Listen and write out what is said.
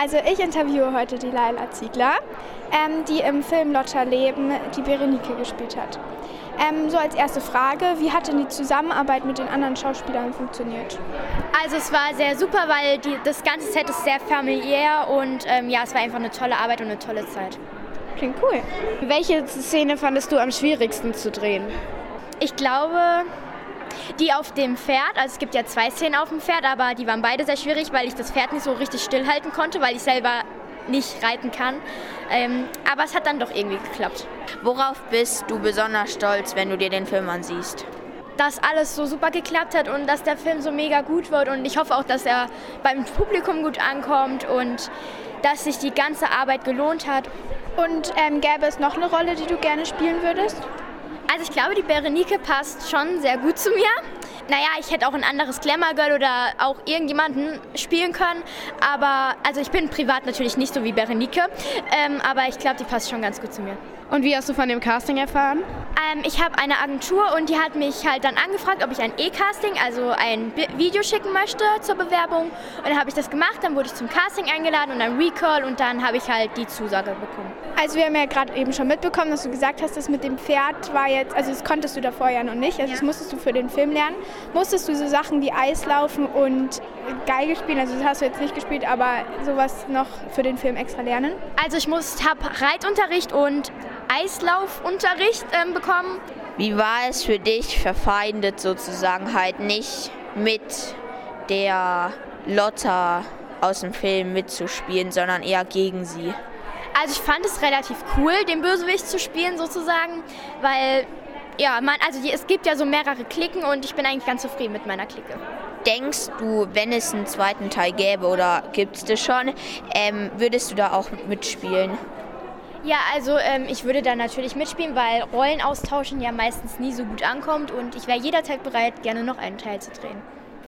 also ich interviewe heute die Laila Ziegler, ähm, die im Film Lotta Leben die Berenike gespielt hat. Ähm, so als erste Frage, wie hat denn die Zusammenarbeit mit den anderen Schauspielern funktioniert? Also es war sehr super, weil die, das ganze Set ist sehr familiär und ähm, ja, es war einfach eine tolle Arbeit und eine tolle Zeit. Klingt cool. Welche Szene fandest du am schwierigsten zu drehen? Ich glaube, die auf dem Pferd, also es gibt ja zwei Szenen auf dem Pferd, aber die waren beide sehr schwierig, weil ich das Pferd nicht so richtig stillhalten konnte, weil ich selber nicht reiten kann. Ähm, aber es hat dann doch irgendwie geklappt. Worauf bist du besonders stolz, wenn du dir den Film ansiehst? Dass alles so super geklappt hat und dass der Film so mega gut wird und ich hoffe auch, dass er beim Publikum gut ankommt und dass sich die ganze Arbeit gelohnt hat. Und ähm, gäbe es noch eine Rolle, die du gerne spielen würdest? Also ich glaube, die Berenike passt schon sehr gut zu mir. Naja, ich hätte auch ein anderes Glamour Girl oder auch irgendjemanden spielen können. Aber, also ich bin privat natürlich nicht so wie Berenike. Ähm, aber ich glaube, die passt schon ganz gut zu mir. Und wie hast du von dem Casting erfahren? Ähm, ich habe eine Agentur und die hat mich halt dann angefragt, ob ich ein E-Casting, also ein Bi Video schicken möchte zur Bewerbung. Und dann habe ich das gemacht, dann wurde ich zum Casting eingeladen und ein Recall und dann habe ich halt die Zusage bekommen. Also wir haben ja gerade eben schon mitbekommen, dass du gesagt hast, das mit dem Pferd war jetzt, also das konntest du davor ja noch nicht, also ja. das musstest du für den Film lernen. Musstest du so Sachen wie Eislaufen und Geige spielen, also das hast du jetzt nicht gespielt, aber sowas noch für den Film extra lernen? Also ich habe Reitunterricht und Eislaufunterricht ähm, bekommen. Wie war es für dich, verfeindet sozusagen halt nicht mit der Lotta aus dem Film mitzuspielen, sondern eher gegen sie? Also ich fand es relativ cool, den Bösewicht zu spielen sozusagen, weil ja, man, also es gibt ja so mehrere Klicken und ich bin eigentlich ganz zufrieden mit meiner Clique. Denkst du, wenn es einen zweiten Teil gäbe oder gibt es das schon, ähm, würdest du da auch mitspielen? Ja, also ähm, ich würde da natürlich mitspielen, weil Rollen austauschen ja meistens nie so gut ankommt und ich wäre jederzeit bereit, gerne noch einen Teil zu drehen.